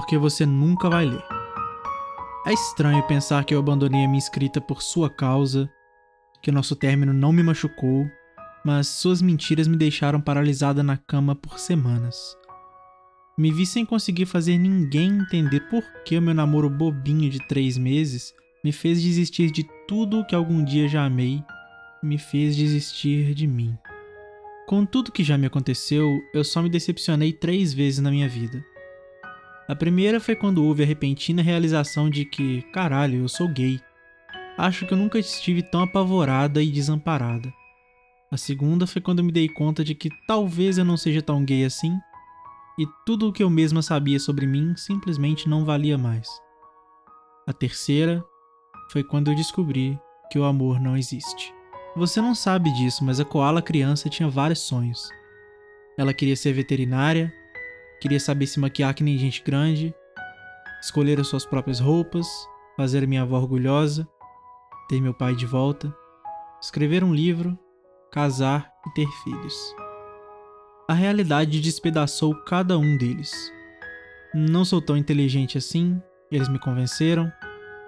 Porque você nunca vai ler. É estranho pensar que eu abandonei a minha escrita por sua causa, que nosso término não me machucou, mas suas mentiras me deixaram paralisada na cama por semanas. Me vi sem conseguir fazer ninguém entender por que o meu namoro bobinho de três meses me fez desistir de tudo que algum dia já amei, me fez desistir de mim. Com tudo que já me aconteceu, eu só me decepcionei três vezes na minha vida. A primeira foi quando houve a repentina realização de que, caralho, eu sou gay. Acho que eu nunca estive tão apavorada e desamparada. A segunda foi quando me dei conta de que talvez eu não seja tão gay assim e tudo o que eu mesma sabia sobre mim simplesmente não valia mais. A terceira foi quando eu descobri que o amor não existe. Você não sabe disso, mas a koala criança tinha vários sonhos. Ela queria ser veterinária, queria saber se maquiar que nem gente grande, escolher as suas próprias roupas, fazer minha avó orgulhosa, ter meu pai de volta, escrever um livro, casar e ter filhos a realidade despedaçou cada um deles. Não sou tão inteligente assim, eles me convenceram.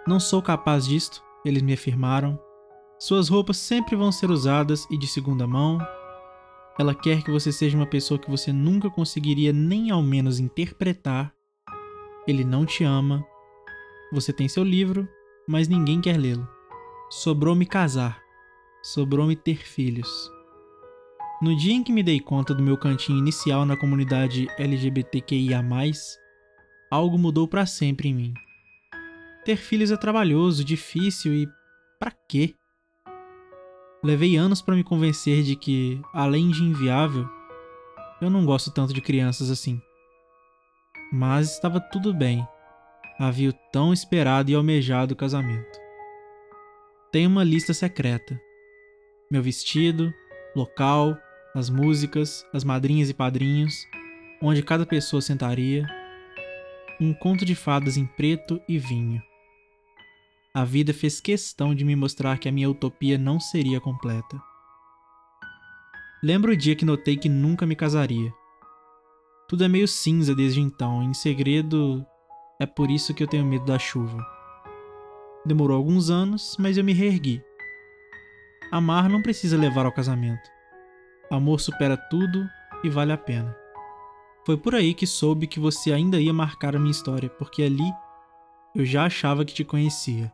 Não sou capaz disto, eles me afirmaram. Suas roupas sempre vão ser usadas e de segunda mão. Ela quer que você seja uma pessoa que você nunca conseguiria nem ao menos interpretar. Ele não te ama. Você tem seu livro, mas ninguém quer lê-lo. Sobrou me casar. Sobrou me ter filhos. No dia em que me dei conta do meu cantinho inicial na comunidade LGBTQIA, algo mudou para sempre em mim. Ter filhos é trabalhoso, difícil e. para quê? Levei anos para me convencer de que, além de inviável, eu não gosto tanto de crianças assim. Mas estava tudo bem. Havia o tão esperado e almejado casamento. Tenho uma lista secreta. Meu vestido, local, as músicas, as madrinhas e padrinhos, onde cada pessoa sentaria, um conto de fadas em preto e vinho. A vida fez questão de me mostrar que a minha utopia não seria completa. Lembro o dia que notei que nunca me casaria. Tudo é meio cinza desde então, em segredo, é por isso que eu tenho medo da chuva. Demorou alguns anos, mas eu me reergui. Amar não precisa levar ao casamento. Amor supera tudo e vale a pena. Foi por aí que soube que você ainda ia marcar a minha história, porque ali eu já achava que te conhecia.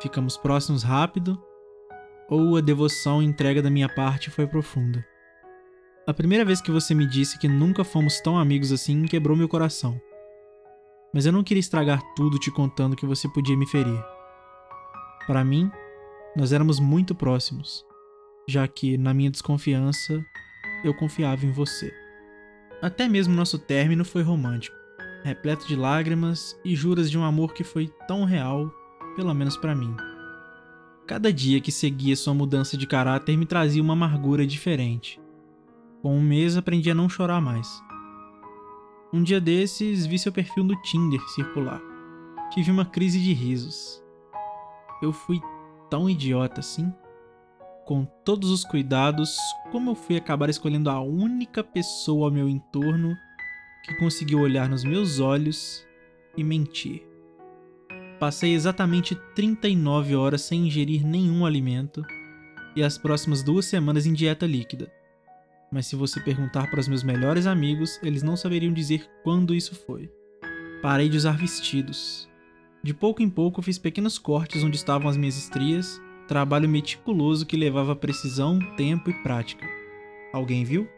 Ficamos próximos rápido, ou a devoção e entrega da minha parte foi profunda. A primeira vez que você me disse que nunca fomos tão amigos assim quebrou meu coração. Mas eu não queria estragar tudo te contando que você podia me ferir. Para mim, nós éramos muito próximos já que, na minha desconfiança, eu confiava em você. Até mesmo nosso término foi romântico, repleto de lágrimas e juras de um amor que foi tão real, pelo menos para mim. Cada dia que seguia sua mudança de caráter me trazia uma amargura diferente. Com um mês aprendi a não chorar mais. Um dia desses vi seu perfil no Tinder circular. Tive uma crise de risos. Eu fui tão idiota assim? com todos os cuidados, como eu fui acabar escolhendo a única pessoa ao meu entorno que conseguiu olhar nos meus olhos e mentir. Passei exatamente 39 horas sem ingerir nenhum alimento e as próximas duas semanas em dieta líquida. Mas se você perguntar para os meus melhores amigos, eles não saberiam dizer quando isso foi. Parei de usar vestidos. De pouco em pouco fiz pequenos cortes onde estavam as minhas estrias Trabalho meticuloso que levava precisão, tempo e prática. Alguém viu?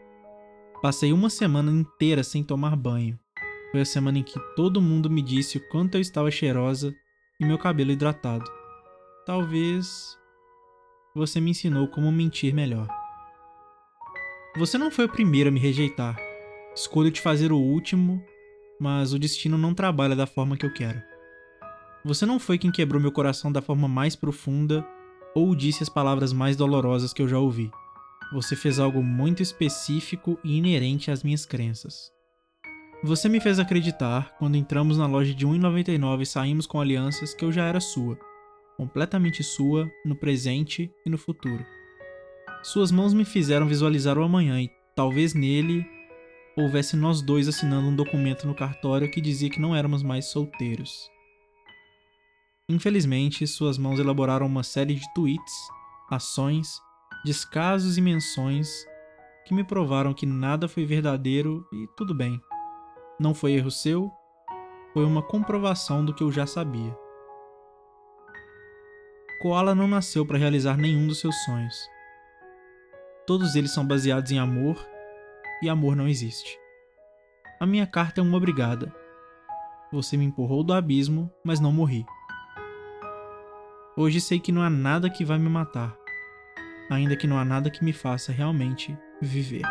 Passei uma semana inteira sem tomar banho. Foi a semana em que todo mundo me disse o quanto eu estava cheirosa e meu cabelo hidratado. Talvez você me ensinou como mentir melhor. Você não foi o primeiro a me rejeitar. Escolho te fazer o último, mas o destino não trabalha da forma que eu quero. Você não foi quem quebrou meu coração da forma mais profunda ou disse as palavras mais dolorosas que eu já ouvi. Você fez algo muito específico e inerente às minhas crenças. Você me fez acreditar, quando entramos na loja de 1,99 e saímos com alianças, que eu já era sua, completamente sua, no presente e no futuro. Suas mãos me fizeram visualizar o amanhã e, talvez nele, houvesse nós dois assinando um documento no cartório que dizia que não éramos mais solteiros. Infelizmente, suas mãos elaboraram uma série de tweets, ações, descasos e menções que me provaram que nada foi verdadeiro e tudo bem. Não foi erro seu, foi uma comprovação do que eu já sabia. Koala não nasceu para realizar nenhum dos seus sonhos. Todos eles são baseados em amor e amor não existe. A minha carta é uma obrigada. Você me empurrou do abismo, mas não morri. Hoje sei que não há nada que vai me matar, ainda que não há nada que me faça realmente viver.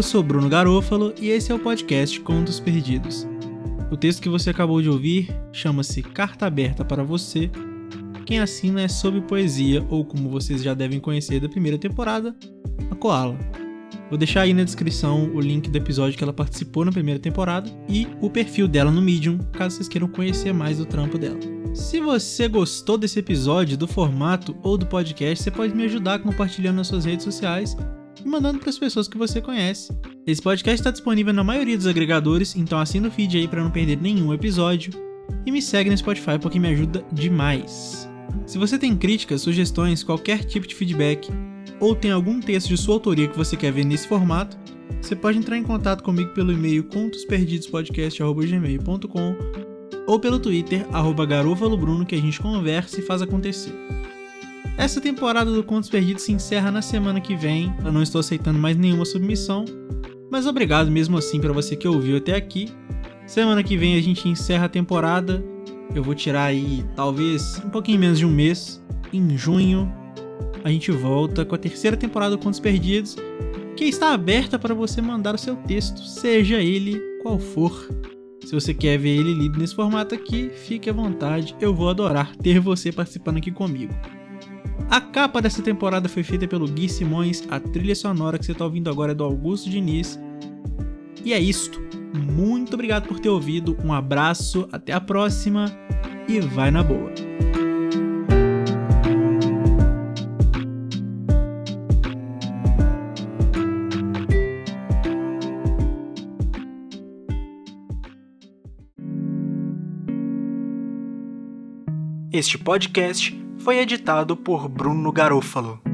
Eu sou Bruno Garofalo e esse é o podcast Contos Perdidos. O texto que você acabou de ouvir chama-se Carta Aberta para Você. Quem assina é Sob Poesia, ou como vocês já devem conhecer da primeira temporada, a Koala. Vou deixar aí na descrição o link do episódio que ela participou na primeira temporada e o perfil dela no Medium, caso vocês queiram conhecer mais do trampo dela. Se você gostou desse episódio, do formato ou do podcast, você pode me ajudar compartilhando nas suas redes sociais e mandando para as pessoas que você conhece. Esse podcast está disponível na maioria dos agregadores, então assina o feed aí para não perder nenhum episódio e me segue no Spotify porque me ajuda demais. Se você tem críticas, sugestões, qualquer tipo de feedback ou tem algum texto de sua autoria que você quer ver nesse formato, você pode entrar em contato comigo pelo e-mail contosperdidospodcast.gmail.com ou pelo Twitter, garofalobruno, que a gente conversa e faz acontecer. Essa temporada do Contos Perdidos se encerra na semana que vem. Eu não estou aceitando mais nenhuma submissão, mas obrigado mesmo assim para você que ouviu até aqui. Semana que vem a gente encerra a temporada. Eu vou tirar aí talvez um pouquinho menos de um mês. Em junho a gente volta com a terceira temporada do Contos Perdidos, que está aberta para você mandar o seu texto, seja ele qual for. Se você quer ver ele lido nesse formato aqui, fique à vontade, eu vou adorar ter você participando aqui comigo. A capa dessa temporada foi feita pelo Gui Simões, a trilha sonora que você está ouvindo agora é do Augusto Diniz. E é isto. Muito obrigado por ter ouvido, um abraço, até a próxima e vai na boa. Este podcast foi editado por Bruno Garofalo.